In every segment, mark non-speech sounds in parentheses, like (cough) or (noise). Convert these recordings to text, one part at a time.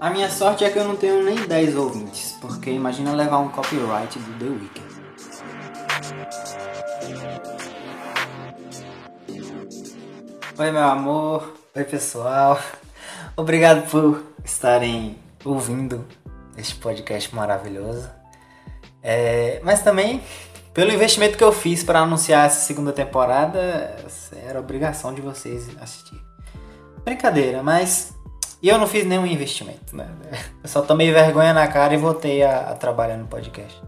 A minha sorte é que eu não tenho nem 10 ouvintes, porque imagina levar um copyright do The Weeknd. Oi, meu amor. Oi, pessoal. Obrigado por estarem ouvindo este podcast maravilhoso. É, mas também pelo investimento que eu fiz para anunciar essa segunda temporada, era obrigação de vocês assistir. Brincadeira, mas e eu não fiz nenhum investimento, né? Eu só tomei vergonha na cara e voltei a, a trabalhar no podcast.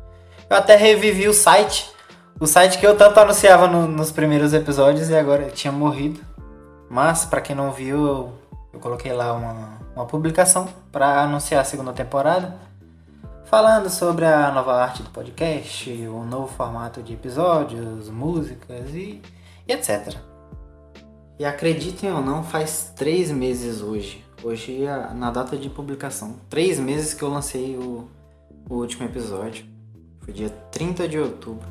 Eu até revivi o site, o site que eu tanto anunciava no, nos primeiros episódios e agora tinha morrido. Mas, para quem não viu, eu, eu, coloquei lá uma, uma publicação para anunciar a segunda temporada, falando sobre a nova arte do podcast, o novo formato de episódios, músicas e, e etc. E acreditem ou não, faz três meses hoje Hoje, na data de publicação, três meses que eu lancei o, o último episódio. Foi dia 30 de outubro.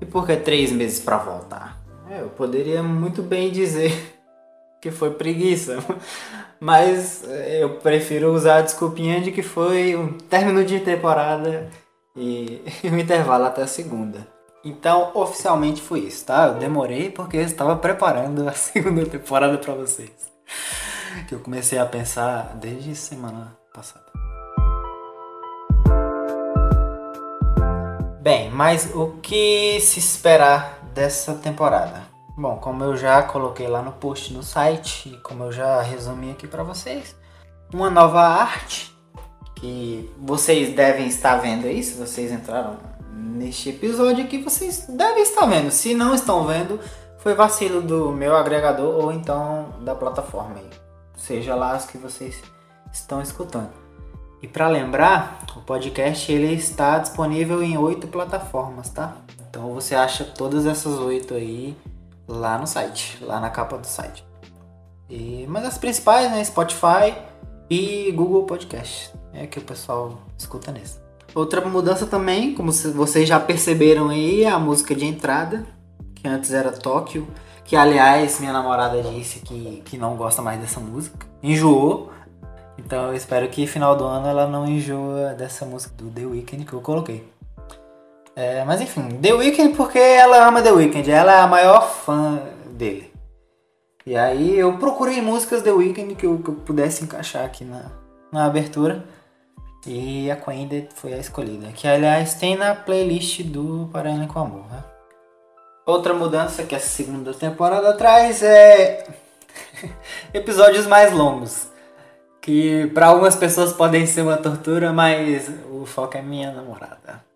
E por que três meses para voltar? É, eu poderia muito bem dizer (laughs) que foi preguiça, mas é, eu prefiro usar a desculpinha de que foi um término de temporada e (laughs) um intervalo até a segunda. Então, oficialmente foi isso, tá? Eu demorei porque eu estava preparando a (laughs) segunda temporada para vocês. Que eu comecei a pensar desde semana passada. Bem, mas o que se esperar dessa temporada? Bom, como eu já coloquei lá no post no site e como eu já resumi aqui para vocês, uma nova arte que vocês devem estar vendo aí, se vocês entraram neste episódio que vocês devem estar vendo. Se não estão vendo, foi vacilo do meu agregador ou então da plataforma aí. Seja lá as que vocês estão escutando. E para lembrar, o podcast ele está disponível em oito plataformas, tá? Então você acha todas essas oito aí lá no site, lá na capa do site. E, mas as principais, né? Spotify e Google Podcast. É que o pessoal escuta nesse. Outra mudança também, como vocês já perceberam aí, é a música de entrada, que antes era Tóquio, que aliás minha namorada disse que, que não gosta mais dessa música, enjoou. Então eu espero que final do ano ela não enjoa dessa música do The Weeknd que eu coloquei. É, mas enfim, The Weeknd porque ela ama The Weeknd, ela é a maior fã dele. E aí eu procurei músicas The Weeknd que eu, que eu pudesse encaixar aqui na, na abertura. E a Queen foi a escolhida, que aliás tem na playlist do Paraná com Amor. Né? Outra mudança que a segunda temporada traz é (laughs) episódios mais longos. Que para algumas pessoas podem ser uma tortura, mas o foco é minha namorada.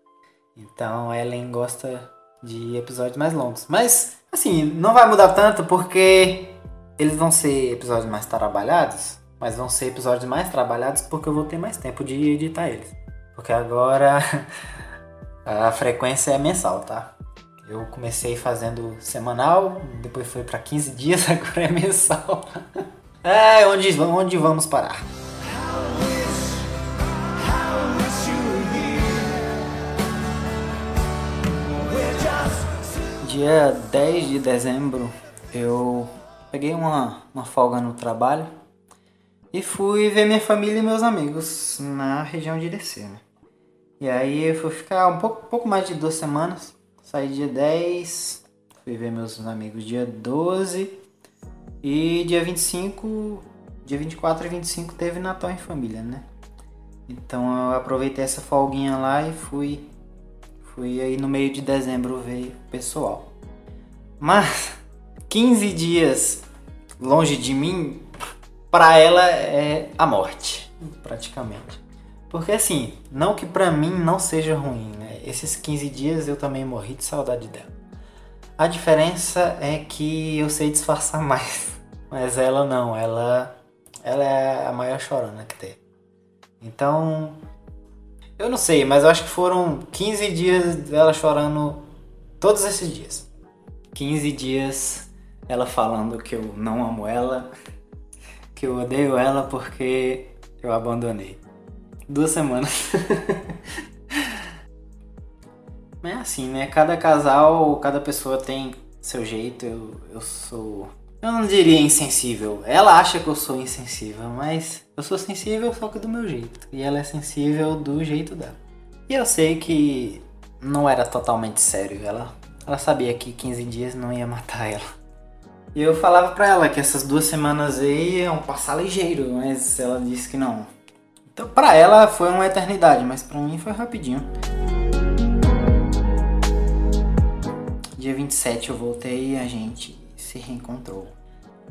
Então Ellen gosta de episódios mais longos. Mas assim, não vai mudar tanto porque eles vão ser episódios mais trabalhados mas vão ser episódios mais trabalhados porque eu vou ter mais tempo de editar eles. Porque agora (laughs) a frequência é mensal, tá? Eu comecei fazendo semanal, depois foi para 15 dias, (laughs) agora é mensal. (laughs) É, onde, onde vamos parar? Dia 10 de dezembro eu peguei uma, uma folga no trabalho e fui ver minha família e meus amigos na região de Irecê, né? E aí eu fui ficar um pouco, pouco mais de duas semanas. Saí dia 10, fui ver meus amigos dia 12 e dia 25, dia 24 e 25 teve Natal em família, né? Então eu aproveitei essa folguinha lá e fui fui aí no meio de dezembro ver o pessoal. Mas (laughs) 15 dias longe de mim para ela é a morte, praticamente. Porque assim, não que para mim não seja ruim, né? Esses 15 dias eu também morri de saudade dela. A diferença é que eu sei disfarçar (laughs) mais, mas ela não, ela ela é a maior chorona que tem. Então, eu não sei, mas acho que foram 15 dias dela chorando todos esses dias. 15 dias ela falando que eu não amo ela, (laughs) que eu odeio ela porque eu abandonei. Duas semanas. (laughs) Mas é assim, né? Cada casal, cada pessoa tem seu jeito, eu, eu sou. Eu não diria insensível. Ela acha que eu sou insensível, mas eu sou sensível só que do meu jeito. E ela é sensível do jeito dela. E eu sei que não era totalmente sério. Ela, ela sabia que 15 dias não ia matar ela. E eu falava pra ela que essas duas semanas aí iam passar ligeiro, mas ela disse que não. Então pra ela foi uma eternidade, mas pra mim foi rapidinho. Dia 27 eu voltei e a gente se reencontrou.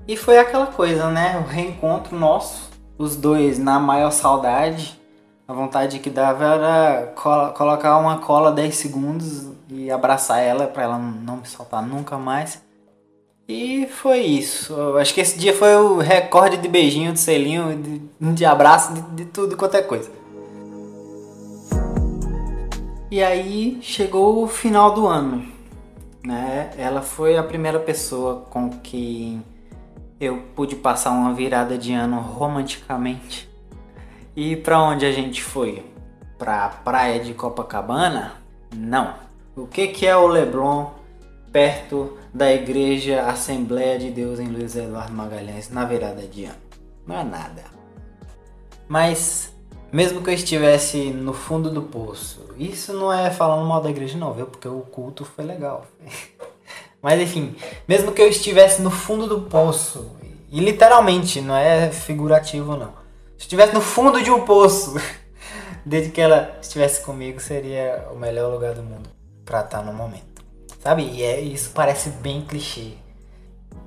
E foi aquela coisa, né? O reencontro nosso, os dois na maior saudade. A vontade que dava era colocar uma cola 10 segundos e abraçar ela para ela não me soltar nunca mais. E foi isso. Eu acho que esse dia foi o recorde de beijinho, de selinho, de, de abraço, de, de tudo quanto é coisa. E aí chegou o final do ano né? Ela foi a primeira pessoa com quem eu pude passar uma virada de ano romanticamente. E para onde a gente foi? Pra praia de Copacabana? Não. O que que é o Leblon perto da igreja Assembleia de Deus em Luiz Eduardo Magalhães na virada de ano? Não é nada. Mas mesmo que eu estivesse no fundo do poço, isso não é falando mal da igreja não, viu? Porque o culto foi legal. (laughs) Mas enfim, mesmo que eu estivesse no fundo do poço, e literalmente, não é figurativo não. Se estivesse no fundo de um poço, (laughs) desde que ela estivesse comigo, seria o melhor lugar do mundo para estar no momento. Sabe? E é, isso parece bem clichê.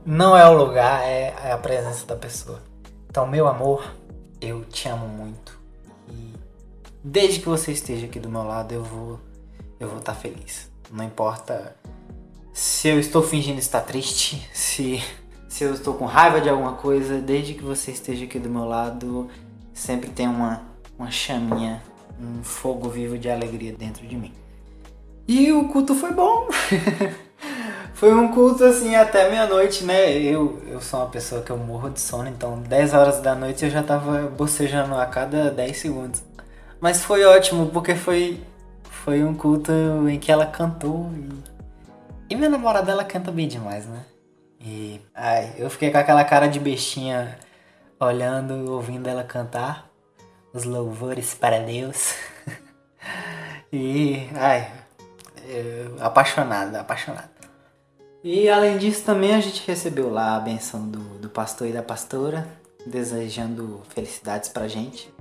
Não é o lugar, é, é a presença da pessoa. Então, meu amor, eu te amo muito desde que você esteja aqui do meu lado, eu vou eu vou estar feliz. Não importa se eu estou fingindo estar triste, se se eu estou com raiva de alguma coisa, desde que você esteja aqui do meu lado, sempre tem uma uma chaminha, um fogo vivo de alegria dentro de mim. E o culto foi bom. (laughs) foi um culto assim até meia-noite, né? Eu, eu sou uma pessoa que eu morro de sono, então 10 horas da noite eu já tava bocejando a cada 10 segundos. Mas foi ótimo, porque foi, foi um culto em que ela cantou. E, e minha namorada, ela canta bem demais, né? E ai, eu fiquei com aquela cara de bestinha olhando, ouvindo ela cantar os louvores para Deus. (laughs) e ai, apaixonada, apaixonada. E além disso também a gente recebeu lá a benção do, do pastor e da pastora, desejando felicidades pra gente.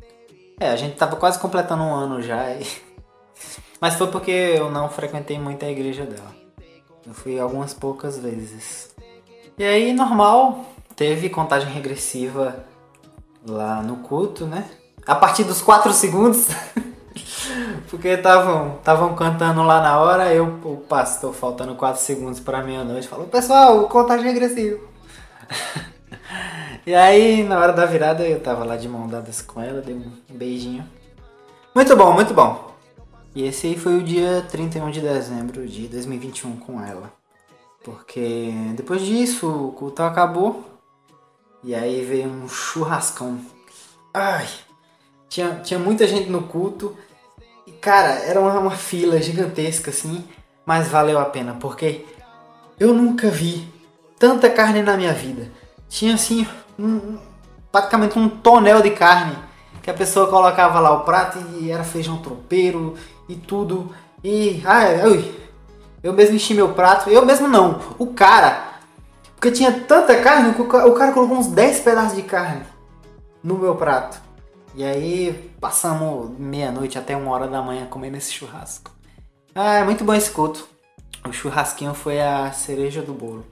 É, a gente tava quase completando um ano já. E... (laughs) Mas foi porque eu não frequentei muito a igreja dela. Eu fui algumas poucas vezes. E aí, normal, teve contagem regressiva lá no culto, né? A partir dos 4 segundos. (laughs) porque estavam cantando lá na hora, eu, o pastor, faltando 4 segundos para meia-noite, falou: Pessoal, contagem regressiva. (laughs) E aí, na hora da virada, eu tava lá de mão dadas com ela, dei um beijinho. Muito bom, muito bom. E esse aí foi o dia 31 de dezembro de 2021 com ela. Porque depois disso, o culto acabou. E aí veio um churrascão. Ai, tinha, tinha muita gente no culto. E cara, era uma, uma fila gigantesca assim. Mas valeu a pena, porque eu nunca vi tanta carne na minha vida. Tinha assim um, praticamente um tonel de carne que a pessoa colocava lá o prato e era feijão tropeiro e tudo. E ai, ui, eu mesmo enchi meu prato, eu mesmo não, o cara, porque tinha tanta carne que o cara colocou uns 10 pedaços de carne no meu prato. E aí passamos meia-noite até uma hora da manhã comendo esse churrasco. Ah, é muito bom esse culto. O churrasquinho foi a cereja do bolo.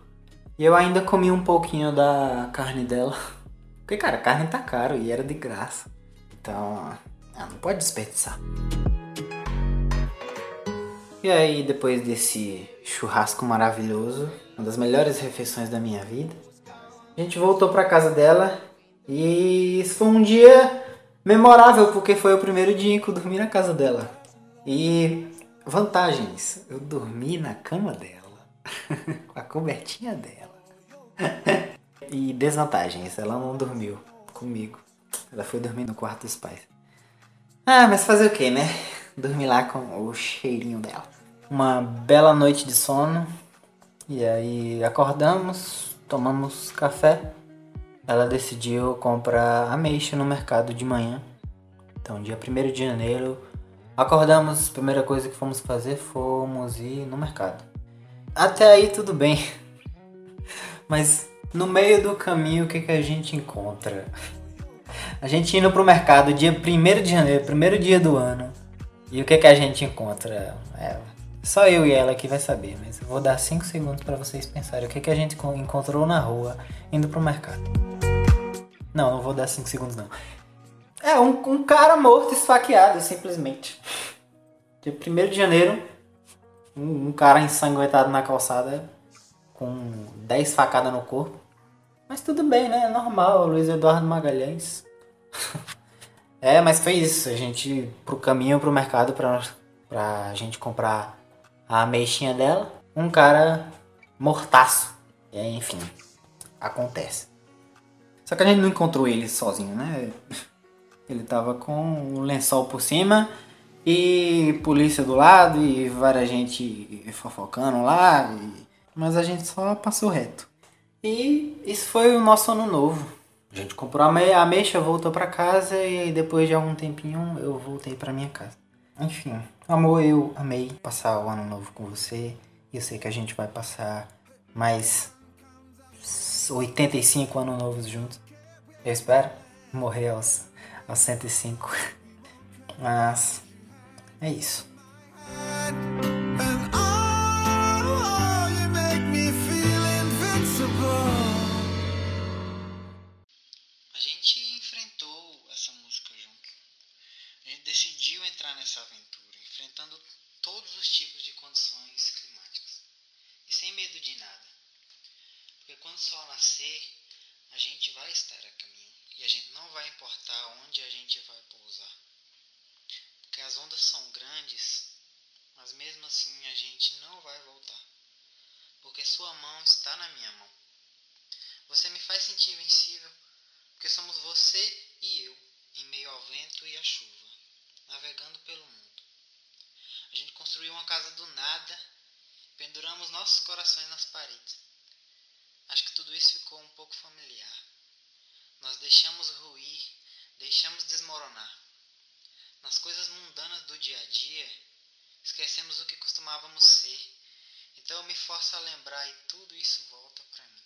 E eu ainda comi um pouquinho da carne dela. (laughs) Porque, cara, carne tá caro e era de graça. Então, ah, não pode desperdiçar. E aí, depois desse churrasco maravilhoso, uma das melhores refeições da minha vida, a gente voltou pra casa dela e isso foi um dia memorável porque foi o primeiro dia que eu dormi na casa dela. E vantagens, eu dormi na cama dela, com (laughs) a cobertinha dela. (laughs) e desvantagens, ela não dormiu comigo. Ela foi dormir no quarto dos pais. Ah, mas fazer o que, né? Dormir lá com o cheirinho dela. Uma bela noite de sono. E aí acordamos, tomamos café. Ela decidiu comprar ameixa no mercado de manhã. Então, dia 1 de janeiro, acordamos, primeira coisa que fomos fazer fomos ir no mercado. Até aí tudo bem. (laughs) Mas no meio do caminho o que, que a gente encontra? A gente indo pro mercado dia 1 de janeiro, primeiro dia do ano. E o que, que a gente encontra? Ela. Só eu e ela que vai saber, mas eu vou dar 5 segundos para vocês pensarem o que, que a gente encontrou na rua indo pro mercado. Não, não vou dar 5 segundos não. É, um, um, cara morto, esfaqueado, simplesmente. Dia 1 de janeiro, um, um cara ensanguentado na calçada, com 10 facadas no corpo. Mas tudo bem, né? É normal, Luiz Eduardo Magalhães. (laughs) é, mas foi isso. A gente, pro caminho pro mercado, pra, pra gente comprar a meixinha dela, um cara mortaço. E aí, enfim, acontece. Só que a gente não encontrou ele sozinho, né? (laughs) Ele tava com um lençol por cima e polícia do lado e várias gente fofocando lá. E... Mas a gente só passou reto. E isso foi o nosso ano novo. A gente comprou a, me a mexa, voltou para casa e depois de algum tempinho eu voltei para minha casa. Enfim, amor, eu amei passar o ano novo com você. E eu sei que a gente vai passar mais 85 anos novos juntos. Eu espero morrer aos, aos 105. (laughs) Mas é isso. Nessa aventura, enfrentando todos os tipos de condições climáticas e sem medo de nada. Porque quando o sol nascer, a gente vai estar a caminho e a gente não vai importar onde a gente vai pousar. Porque as ondas são grandes, mas mesmo assim a gente não vai voltar. Porque sua mão está na minha mão. Você me faz sentir invencível, porque somos você e eu, em meio ao vento e à chuva navegando pelo mundo. A gente construiu uma casa do nada, penduramos nossos corações nas paredes. Acho que tudo isso ficou um pouco familiar. Nós deixamos ruir, deixamos desmoronar. Nas coisas mundanas do dia a dia, esquecemos o que costumávamos ser. Então eu me forço a lembrar e tudo isso volta para mim.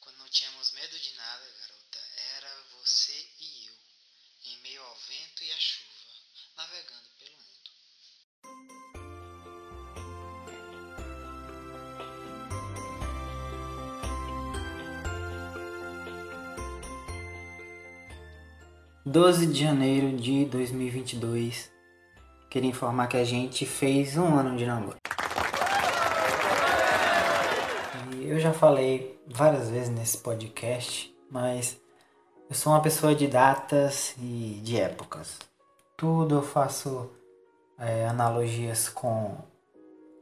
Quando não tínhamos medo de nada, garota, era você e eu em meio ao vento e à chuva, navegando pelo mundo. Doze de janeiro de 2022. Queria informar que a gente fez um ano de namoro. E eu já falei várias vezes nesse podcast, mas eu sou uma pessoa de datas e de épocas. Tudo eu faço é, analogias com,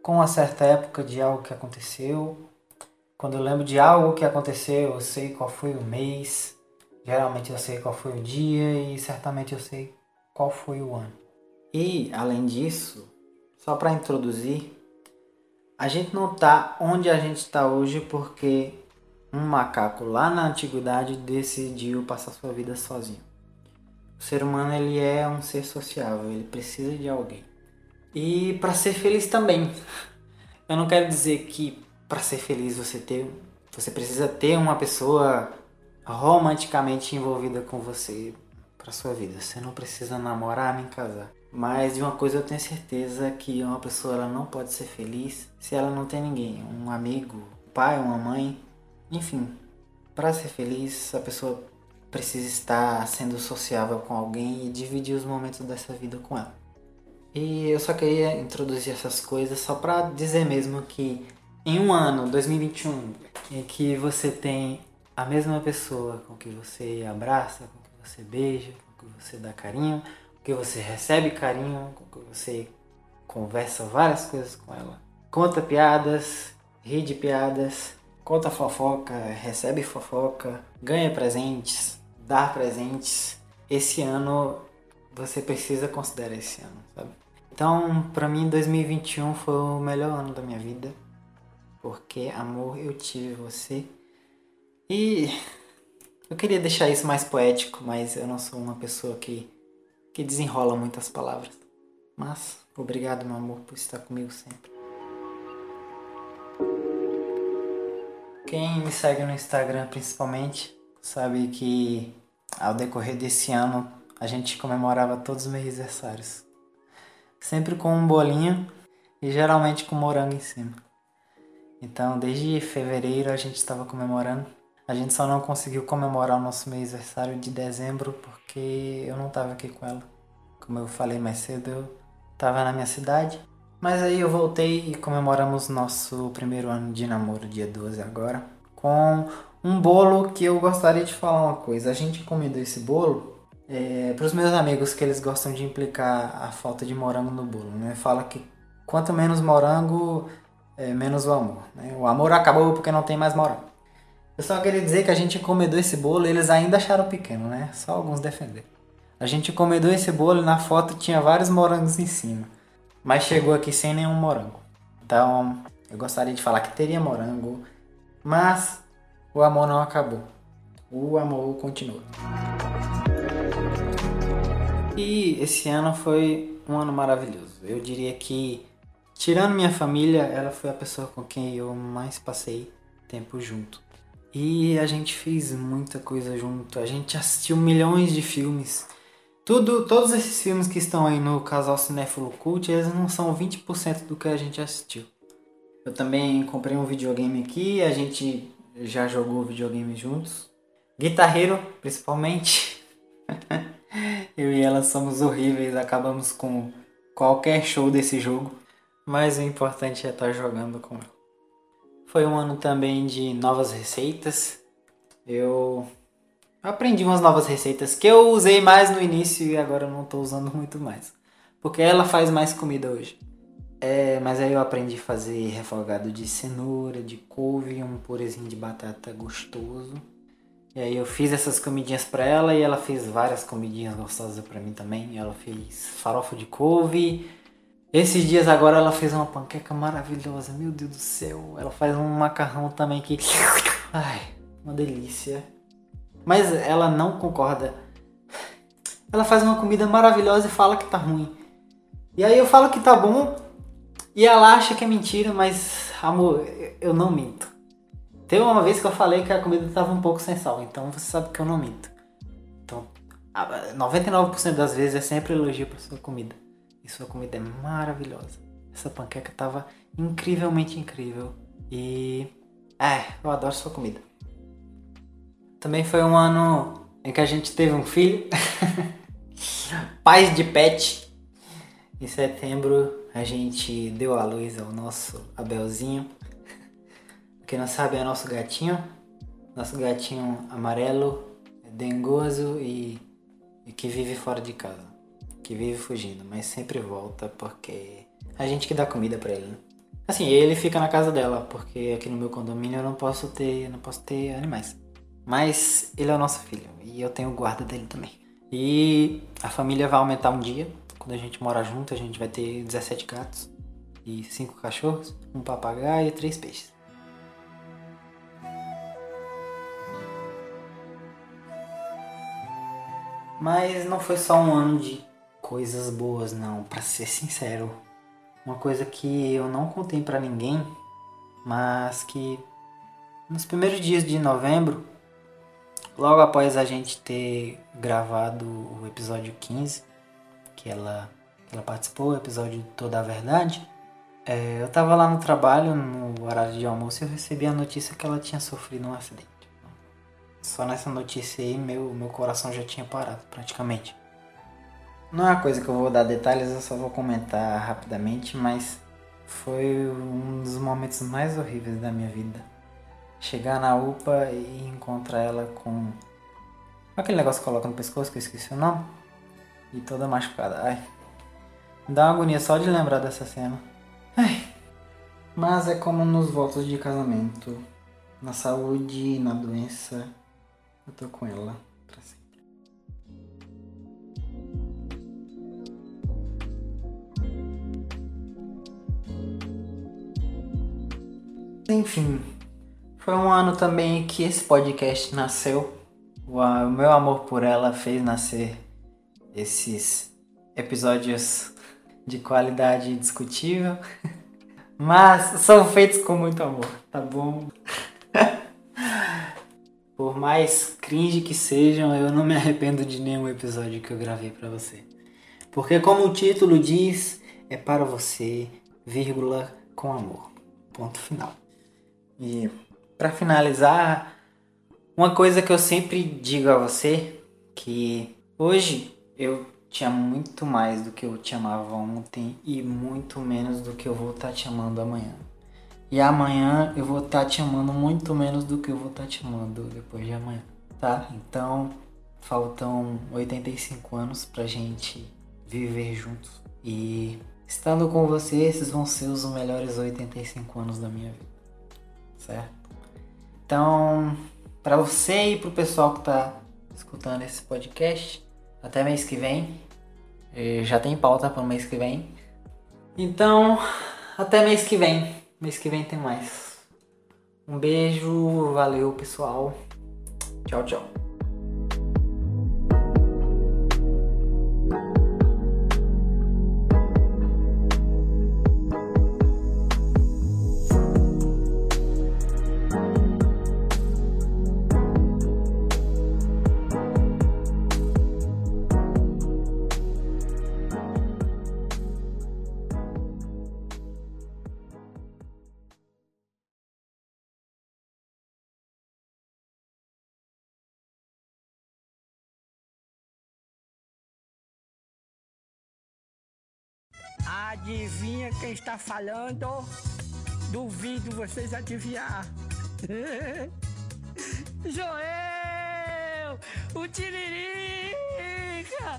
com uma certa época de algo que aconteceu. Quando eu lembro de algo que aconteceu, eu sei qual foi o mês. Geralmente eu sei qual foi o dia e certamente eu sei qual foi o ano. E além disso, só para introduzir, a gente não tá onde a gente está hoje porque um macaco lá na antiguidade decidiu passar sua vida sozinho. O ser humano ele é um ser sociável, ele precisa de alguém. E para ser feliz também. (laughs) Eu não quero dizer que para ser feliz você ter, você precisa ter uma pessoa romanticamente envolvida com você para sua vida. Você não precisa namorar nem casar. Mas de uma coisa eu tenho certeza que uma pessoa ela não pode ser feliz se ela não tem ninguém, um amigo, um pai, uma mãe enfim, para ser feliz, a pessoa precisa estar sendo sociável com alguém e dividir os momentos dessa vida com ela. E eu só queria introduzir essas coisas só para dizer mesmo que em um ano, 2021, em que você tem a mesma pessoa com que você abraça, com que você beija, com que você dá carinho, que você recebe carinho, com que você conversa várias coisas com ela, conta piadas, ri de piadas, conta fofoca, recebe fofoca, ganha presentes, dá presentes. Esse ano você precisa considerar esse ano, sabe? Então, para mim 2021 foi o melhor ano da minha vida. porque amor eu tive você. E eu queria deixar isso mais poético, mas eu não sou uma pessoa que, que desenrola muitas palavras. Mas obrigado, meu amor, por estar comigo sempre. Quem me segue no Instagram principalmente sabe que ao decorrer desse ano a gente comemorava todos os meus aniversários. Sempre com um bolinho e geralmente com morango em cima. Então, desde fevereiro a gente estava comemorando. A gente só não conseguiu comemorar o nosso mês aniversário de dezembro porque eu não estava aqui com ela. Como eu falei mais cedo, eu estava na minha cidade. Mas aí eu voltei e comemoramos nosso primeiro ano de namoro, dia 12 agora, com um bolo que eu gostaria de falar uma coisa. A gente encomendou esse bolo é, para os meus amigos que eles gostam de implicar a falta de morango no bolo. Né? Fala que quanto menos morango, é, menos o amor. Né? O amor acabou porque não tem mais morango. Eu só queria dizer que a gente encomendou esse bolo e eles ainda acharam pequeno, né? Só alguns defenderam. A gente encomendou esse bolo e na foto tinha vários morangos em cima. Mas chegou aqui sem nenhum morango. Então, eu gostaria de falar que teria morango, mas o amor não acabou. O amor continua. E esse ano foi um ano maravilhoso. Eu diria que, tirando minha família, ela foi a pessoa com quem eu mais passei tempo junto. E a gente fez muita coisa junto. A gente assistiu milhões de filmes. Tudo, todos esses filmes que estão aí no Casal Cinéfilo Cult, eles não são 20% do que a gente assistiu. Eu também comprei um videogame aqui, a gente já jogou videogame juntos. Guitarreiro, principalmente. (laughs) Eu e ela somos horríveis, acabamos com qualquer show desse jogo. Mas o importante é estar jogando com ela. Foi um ano também de novas receitas. Eu aprendi umas novas receitas que eu usei mais no início e agora não estou usando muito mais. Porque ela faz mais comida hoje. É, mas aí eu aprendi a fazer refogado de cenoura, de couve, um purezinho de batata gostoso. E aí eu fiz essas comidinhas para ela e ela fez várias comidinhas gostosas para mim também. Ela fez farofa de couve. Esses dias agora ela fez uma panqueca maravilhosa, meu Deus do céu. Ela faz um macarrão também que ai, uma delícia. Mas ela não concorda. Ela faz uma comida maravilhosa e fala que tá ruim. E aí eu falo que tá bom e ela acha que é mentira, mas amor, eu não minto. Teve uma vez que eu falei que a comida estava um pouco sem sal, então você sabe que eu não minto. Então, 99% das vezes é sempre elogio para sua comida. E sua comida é maravilhosa. Essa panqueca estava incrivelmente incrível. E. É, eu adoro sua comida. Também foi um ano em que a gente teve um filho. (laughs) Paz de pet. Em setembro a gente deu a luz ao nosso Abelzinho. Quem não sabe é nosso gatinho. Nosso gatinho amarelo, dengoso e, e que vive fora de casa. Que vive fugindo, mas sempre volta porque a gente que dá comida para ele. Né? Assim, ele fica na casa dela, porque aqui no meu condomínio eu não posso ter, não posso ter animais. Mas ele é o nosso filho e eu tenho guarda dele também. E a família vai aumentar um dia. Quando a gente mora junto, a gente vai ter 17 gatos e 5 cachorros, um papagaio e 3 peixes. Mas não foi só um ano de coisas boas, não, para ser sincero. Uma coisa que eu não contei para ninguém, mas que nos primeiros dias de novembro, logo após a gente ter gravado o episódio 15, que ela, ela participou, o episódio Toda a Verdade, é, eu tava lá no trabalho, no horário de almoço, e eu recebi a notícia que ela tinha sofrido um acidente. Só nessa notícia aí meu, meu coração já tinha parado praticamente. Não é uma coisa que eu vou dar detalhes, eu só vou comentar rapidamente, mas foi um dos momentos mais horríveis da minha vida. Chegar na UPA e encontrar ela com aquele negócio que coloca no pescoço que eu esqueci o nome e toda machucada. Ai, dá uma agonia só de lembrar dessa cena. Ai, mas é como nos votos de casamento, na saúde e na doença eu tô com ela Enfim, foi um ano também que esse podcast nasceu. O, meu amor por ela fez nascer esses episódios de qualidade discutível. (laughs) Mas são feitos com muito amor, tá bom? (laughs) Por mais cringe que sejam, eu não me arrependo de nenhum episódio que eu gravei para você. Porque como o título diz, é para você, vírgula, com amor. Ponto final. E para finalizar, uma coisa que eu sempre digo a você, que hoje eu te amo muito mais do que eu te amava ontem e muito menos do que eu vou estar tá te amando amanhã. E amanhã eu vou estar tá te amando muito menos do que eu vou estar tá te amando depois de amanhã, tá? Então, faltam 85 anos pra gente viver juntos. E estando com você, esses vão ser os melhores 85 anos da minha vida. Certo? Então, para você e pro pessoal que tá escutando esse podcast, até mês que vem. Já tem pauta para o mês que vem. Então, até mês que vem. Mês que vem tem mais. Um beijo, valeu pessoal. Tchau, tchau. Adivinha quem está falando? Duvido vocês adivinhar. (laughs) Joel! O Tiririca!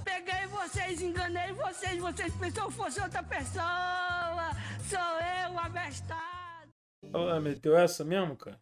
Peguei vocês, enganei vocês, vocês pensaram que fosse outra pessoa! Sou eu, abestado! Ah, meteu essa mesmo, cara?